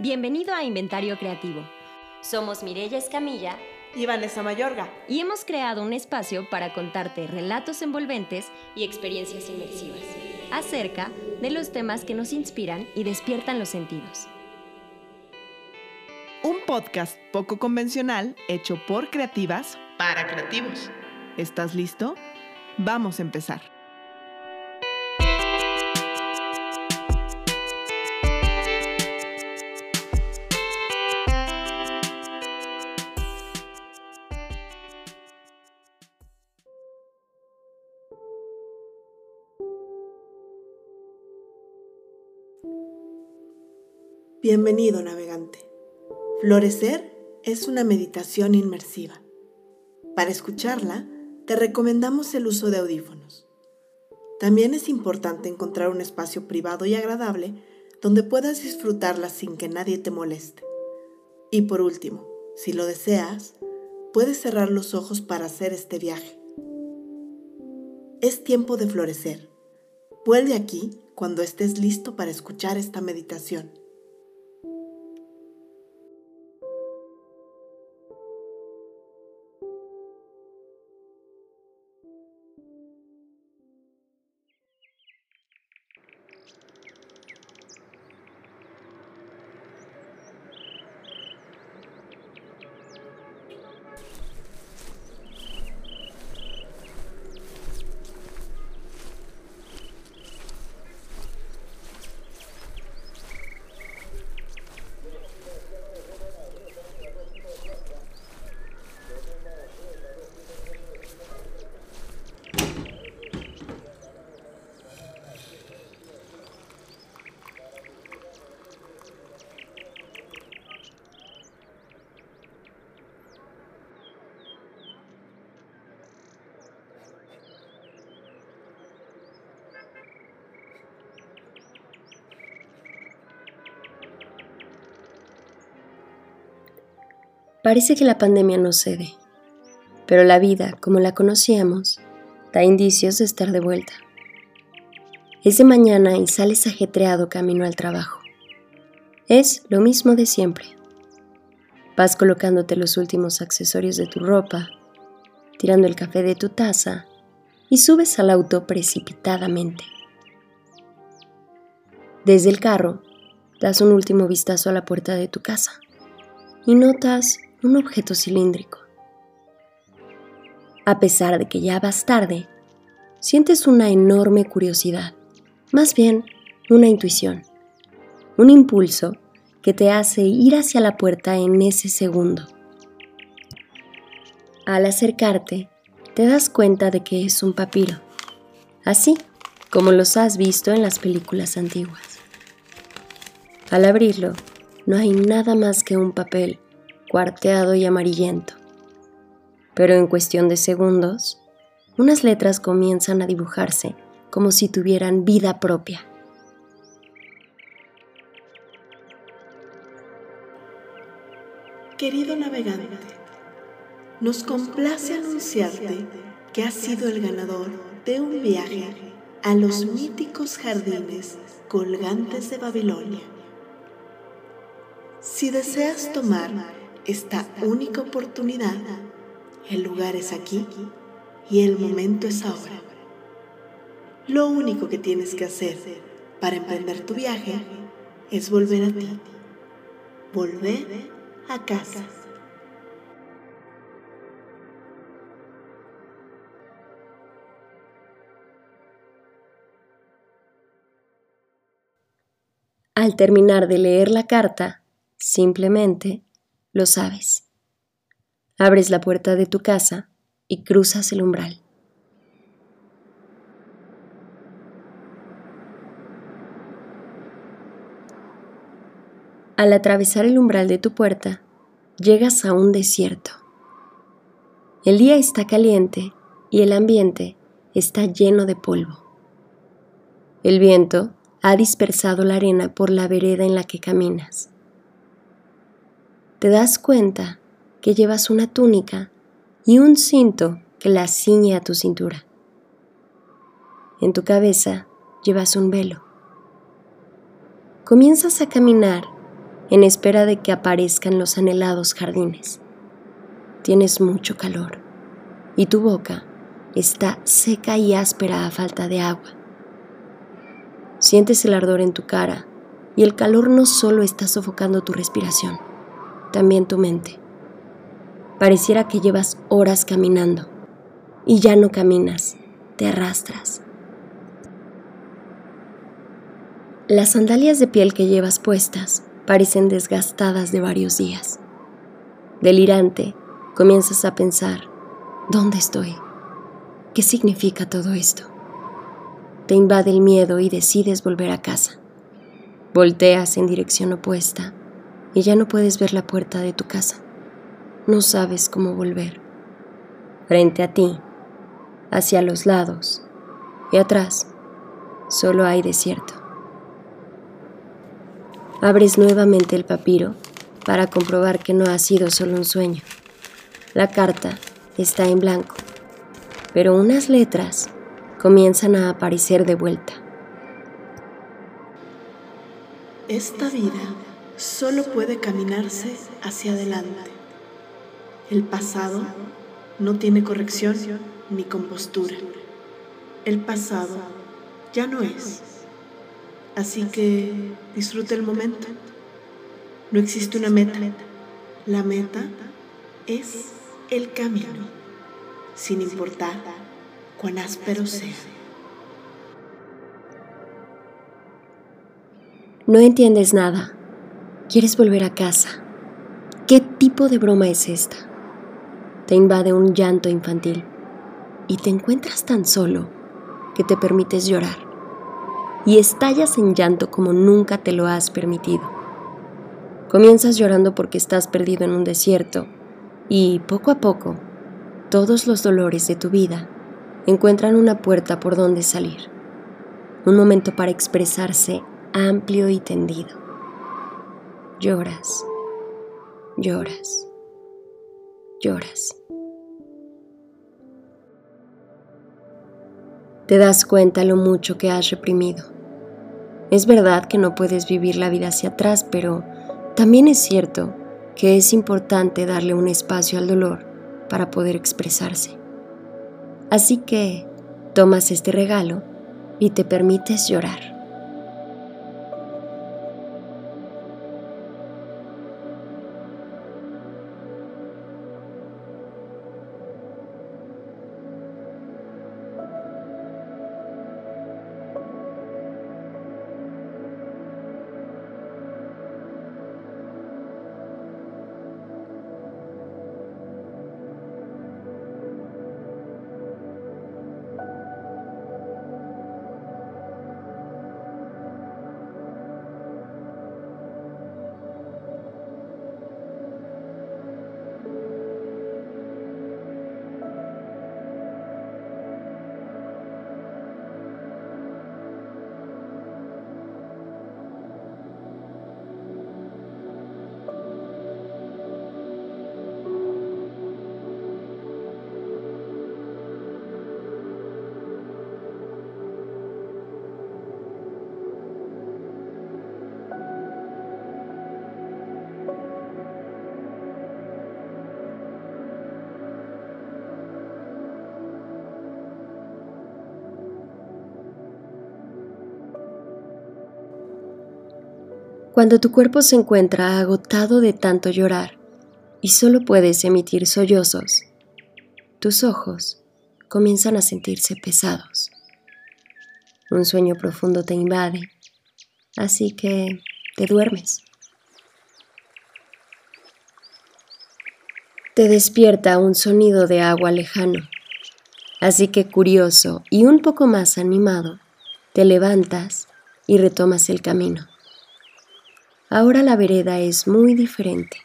Bienvenido a Inventario Creativo. Somos Mirella Escamilla y Vanessa Mayorga. Y hemos creado un espacio para contarte relatos envolventes y experiencias inmersivas acerca de los temas que nos inspiran y despiertan los sentidos. Un podcast poco convencional hecho por creativas para creativos. ¿Estás listo? Vamos a empezar. Bienvenido navegante. Florecer es una meditación inmersiva. Para escucharla, te recomendamos el uso de audífonos. También es importante encontrar un espacio privado y agradable donde puedas disfrutarla sin que nadie te moleste. Y por último, si lo deseas, puedes cerrar los ojos para hacer este viaje. Es tiempo de florecer. Vuelve aquí cuando estés listo para escuchar esta meditación. Parece que la pandemia no cede, pero la vida, como la conocíamos, da indicios de estar de vuelta. Es de mañana y sales ajetreado camino al trabajo. Es lo mismo de siempre. Vas colocándote los últimos accesorios de tu ropa, tirando el café de tu taza y subes al auto precipitadamente. Desde el carro, das un último vistazo a la puerta de tu casa y notas un objeto cilíndrico. A pesar de que ya vas tarde, sientes una enorme curiosidad, más bien una intuición, un impulso que te hace ir hacia la puerta en ese segundo. Al acercarte, te das cuenta de que es un papiro, así como los has visto en las películas antiguas. Al abrirlo, no hay nada más que un papel cuarteado y amarillento. Pero en cuestión de segundos, unas letras comienzan a dibujarse como si tuvieran vida propia. Querido navegante, nos complace anunciarte que has sido el ganador de un viaje a los míticos jardines colgantes de Babilonia. Si deseas tomar esta única oportunidad. El lugar es aquí y el momento es ahora. Lo único que tienes que hacer para emprender tu viaje es volver a ti. Volver a casa. Al terminar de leer la carta, simplemente lo sabes. Abres la puerta de tu casa y cruzas el umbral. Al atravesar el umbral de tu puerta, llegas a un desierto. El día está caliente y el ambiente está lleno de polvo. El viento ha dispersado la arena por la vereda en la que caminas te das cuenta que llevas una túnica y un cinto que la ciñe a tu cintura. En tu cabeza llevas un velo. Comienzas a caminar en espera de que aparezcan los anhelados jardines. Tienes mucho calor y tu boca está seca y áspera a falta de agua. Sientes el ardor en tu cara y el calor no solo está sofocando tu respiración, también tu mente. Pareciera que llevas horas caminando y ya no caminas, te arrastras. Las sandalias de piel que llevas puestas parecen desgastadas de varios días. Delirante, comienzas a pensar, ¿dónde estoy? ¿Qué significa todo esto? Te invade el miedo y decides volver a casa. Volteas en dirección opuesta y ya no puedes ver la puerta de tu casa. No sabes cómo volver. Frente a ti, hacia los lados y atrás, solo hay desierto. Abres nuevamente el papiro para comprobar que no ha sido solo un sueño. La carta está en blanco pero unas letras comienzan a aparecer de vuelta. Esta vida solo puede caminarse hacia adelante. El pasado no tiene corrección ni compostura. El pasado ya no es. Así que disfruta el momento. No existe una meta. La meta es el camino sin importar cuán áspero sea. No entiendes nada. Quieres volver a casa. ¿Qué tipo de broma es esta? Te invade un llanto infantil y te encuentras tan solo que te permites llorar y estallas en llanto como nunca te lo has permitido. Comienzas llorando porque estás perdido en un desierto y poco a poco todos los dolores de tu vida encuentran una puerta por donde salir, un momento para expresarse amplio y tendido. Lloras, lloras, lloras. Te das cuenta lo mucho que has reprimido. Es verdad que no puedes vivir la vida hacia atrás, pero también es cierto que es importante darle un espacio al dolor para poder expresarse. Así que tomas este regalo y te permites llorar. Cuando tu cuerpo se encuentra agotado de tanto llorar y solo puedes emitir sollozos, tus ojos comienzan a sentirse pesados. Un sueño profundo te invade, así que te duermes. Te despierta un sonido de agua lejano, así que curioso y un poco más animado, te levantas y retomas el camino. Ahora la vereda es muy diferente.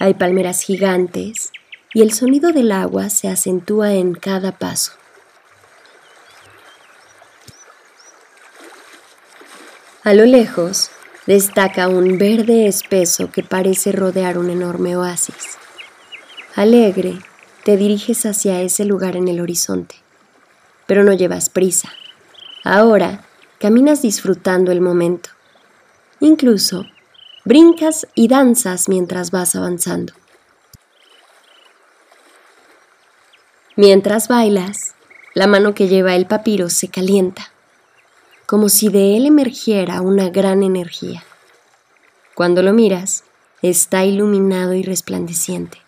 Hay palmeras gigantes y el sonido del agua se acentúa en cada paso. A lo lejos destaca un verde espeso que parece rodear un enorme oasis. Alegre, te diriges hacia ese lugar en el horizonte, pero no llevas prisa. Ahora caminas disfrutando el momento. Incluso brincas y danzas mientras vas avanzando. Mientras bailas, la mano que lleva el papiro se calienta, como si de él emergiera una gran energía. Cuando lo miras, está iluminado y resplandeciente.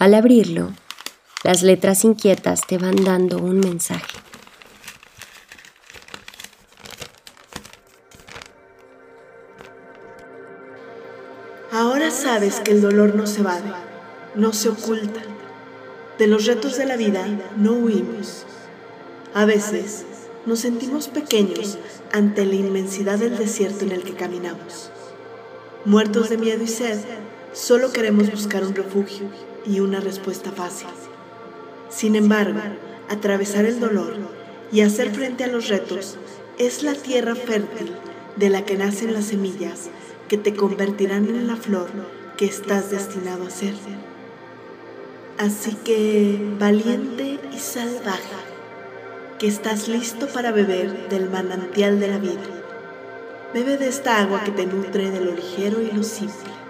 Al abrirlo, las letras inquietas te van dando un mensaje. Sabes que el dolor no se va, no se oculta de los retos de la vida no huimos. A veces nos sentimos pequeños ante la inmensidad del desierto en el que caminamos. Muertos de miedo y sed, solo queremos buscar un refugio y una respuesta fácil. Sin embargo, atravesar el dolor y hacer frente a los retos es la tierra fértil de la que nacen las semillas que te convertirán en la flor que estás destinado a ser. Así que, valiente y salvaje, que estás listo para beber del manantial de la vida. Bebe de esta agua que te nutre de lo ligero y lo simple.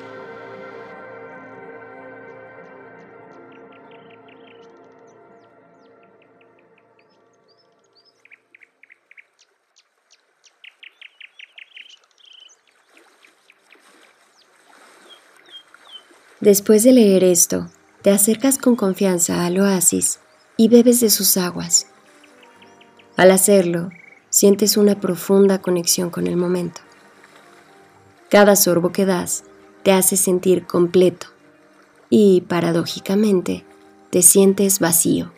Después de leer esto, te acercas con confianza al oasis y bebes de sus aguas. Al hacerlo, sientes una profunda conexión con el momento. Cada sorbo que das te hace sentir completo y, paradójicamente, te sientes vacío,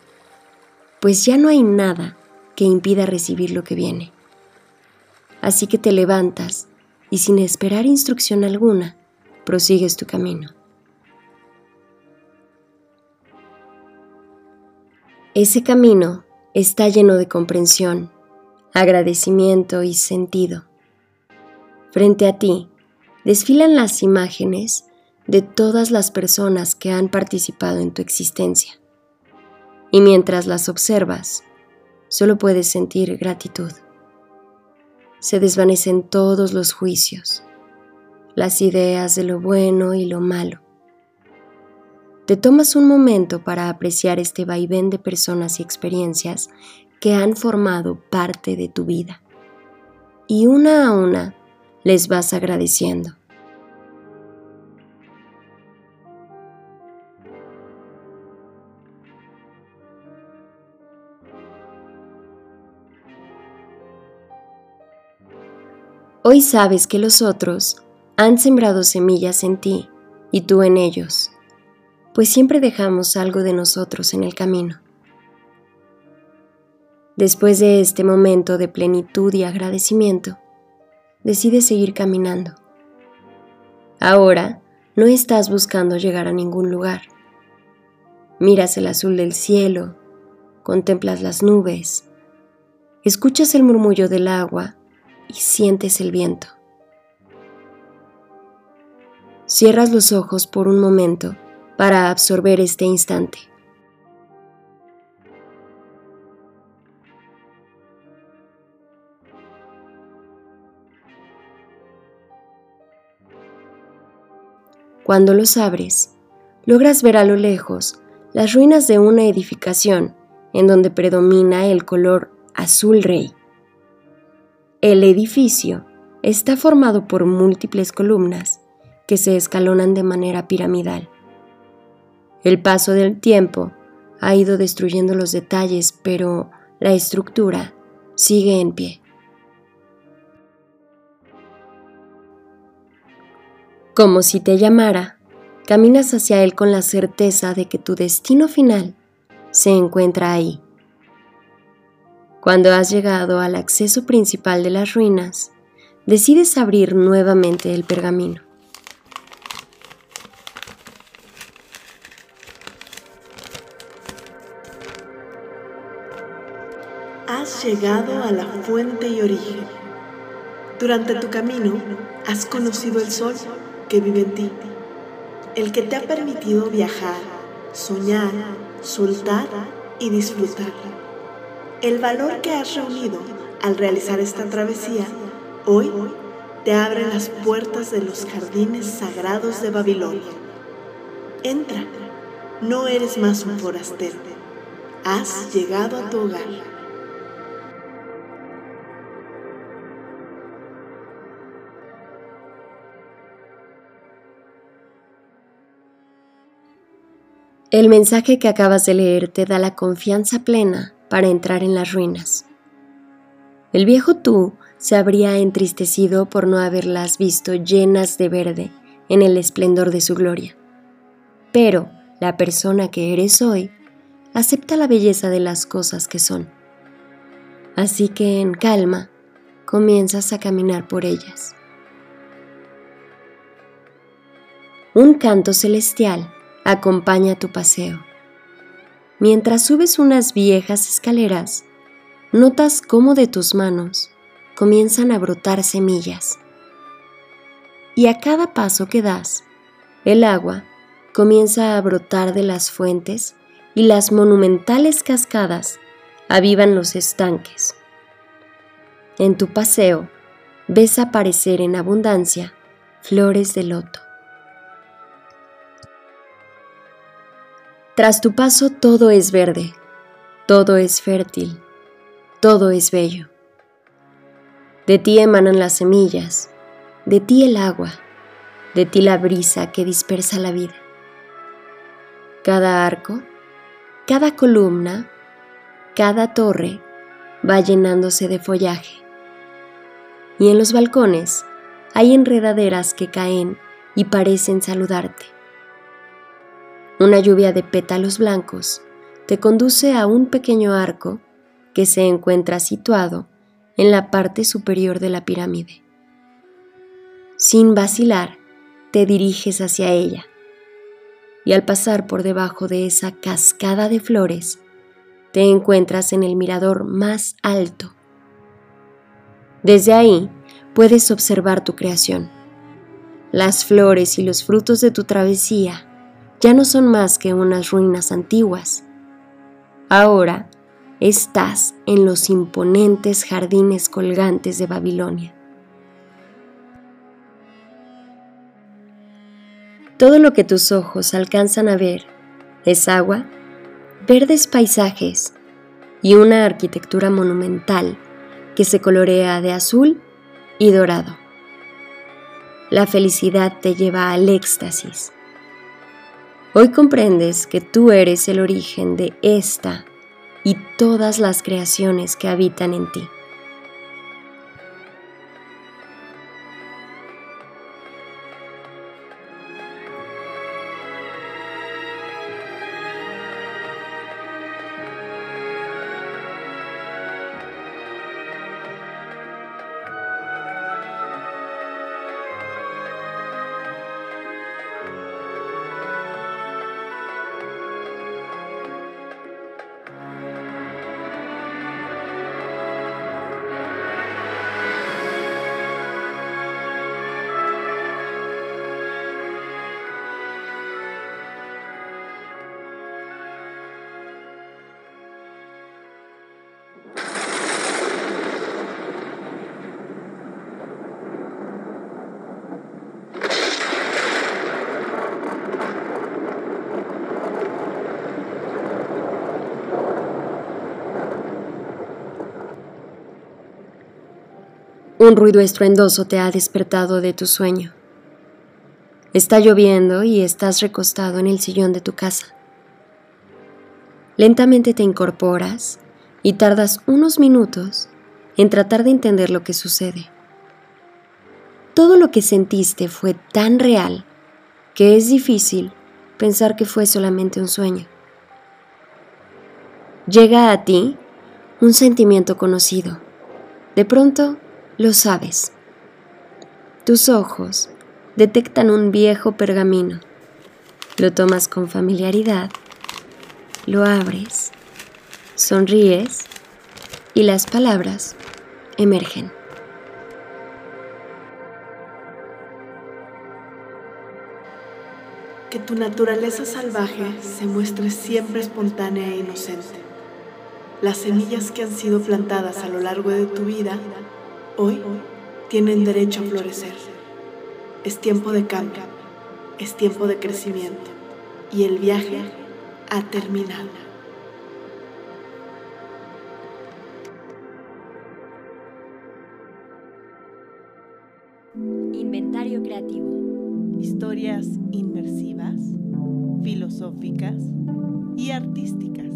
pues ya no hay nada que impida recibir lo que viene. Así que te levantas y sin esperar instrucción alguna, prosigues tu camino. Ese camino está lleno de comprensión, agradecimiento y sentido. Frente a ti desfilan las imágenes de todas las personas que han participado en tu existencia. Y mientras las observas, solo puedes sentir gratitud. Se desvanecen todos los juicios, las ideas de lo bueno y lo malo te tomas un momento para apreciar este vaivén de personas y experiencias que han formado parte de tu vida. Y una a una les vas agradeciendo. Hoy sabes que los otros han sembrado semillas en ti y tú en ellos pues siempre dejamos algo de nosotros en el camino. Después de este momento de plenitud y agradecimiento, decides seguir caminando. Ahora no estás buscando llegar a ningún lugar. Miras el azul del cielo, contemplas las nubes, escuchas el murmullo del agua y sientes el viento. Cierras los ojos por un momento para absorber este instante. Cuando los abres, logras ver a lo lejos las ruinas de una edificación en donde predomina el color azul rey. El edificio está formado por múltiples columnas que se escalonan de manera piramidal. El paso del tiempo ha ido destruyendo los detalles, pero la estructura sigue en pie. Como si te llamara, caminas hacia él con la certeza de que tu destino final se encuentra ahí. Cuando has llegado al acceso principal de las ruinas, decides abrir nuevamente el pergamino. Llegado a la fuente y origen. Durante tu camino has conocido el sol que vive en ti, el que te ha permitido viajar, soñar, soltar y disfrutar. El valor que has reunido al realizar esta travesía hoy te abre las puertas de los jardines sagrados de Babilonia. Entra, no eres más un forastero, has llegado a tu hogar. El mensaje que acabas de leer te da la confianza plena para entrar en las ruinas. El viejo tú se habría entristecido por no haberlas visto llenas de verde en el esplendor de su gloria. Pero la persona que eres hoy acepta la belleza de las cosas que son. Así que en calma comienzas a caminar por ellas. Un canto celestial acompaña tu paseo. Mientras subes unas viejas escaleras, notas cómo de tus manos comienzan a brotar semillas. Y a cada paso que das, el agua comienza a brotar de las fuentes y las monumentales cascadas avivan los estanques. En tu paseo ves aparecer en abundancia flores de loto. Tras tu paso todo es verde, todo es fértil, todo es bello. De ti emanan las semillas, de ti el agua, de ti la brisa que dispersa la vida. Cada arco, cada columna, cada torre va llenándose de follaje. Y en los balcones hay enredaderas que caen y parecen saludarte. Una lluvia de pétalos blancos te conduce a un pequeño arco que se encuentra situado en la parte superior de la pirámide. Sin vacilar, te diriges hacia ella y al pasar por debajo de esa cascada de flores, te encuentras en el mirador más alto. Desde ahí puedes observar tu creación. Las flores y los frutos de tu travesía ya no son más que unas ruinas antiguas. Ahora estás en los imponentes jardines colgantes de Babilonia. Todo lo que tus ojos alcanzan a ver es agua, verdes paisajes y una arquitectura monumental que se colorea de azul y dorado. La felicidad te lleva al éxtasis Hoy comprendes que tú eres el origen de esta y todas las creaciones que habitan en ti. Un ruido estruendoso te ha despertado de tu sueño. Está lloviendo y estás recostado en el sillón de tu casa. Lentamente te incorporas y tardas unos minutos en tratar de entender lo que sucede. Todo lo que sentiste fue tan real que es difícil pensar que fue solamente un sueño. Llega a ti un sentimiento conocido. De pronto lo sabes. Tus ojos detectan un viejo pergamino. Lo tomas con familiaridad, lo abres, sonríes y las palabras emergen. Que tu naturaleza salvaje se muestre siempre espontánea e inocente. Las semillas que han sido plantadas a lo largo de tu vida hoy tienen derecho a florecer. Es tiempo de cambio, es tiempo de crecimiento y el viaje ha terminado. Inmersivas, filosóficas y artísticas.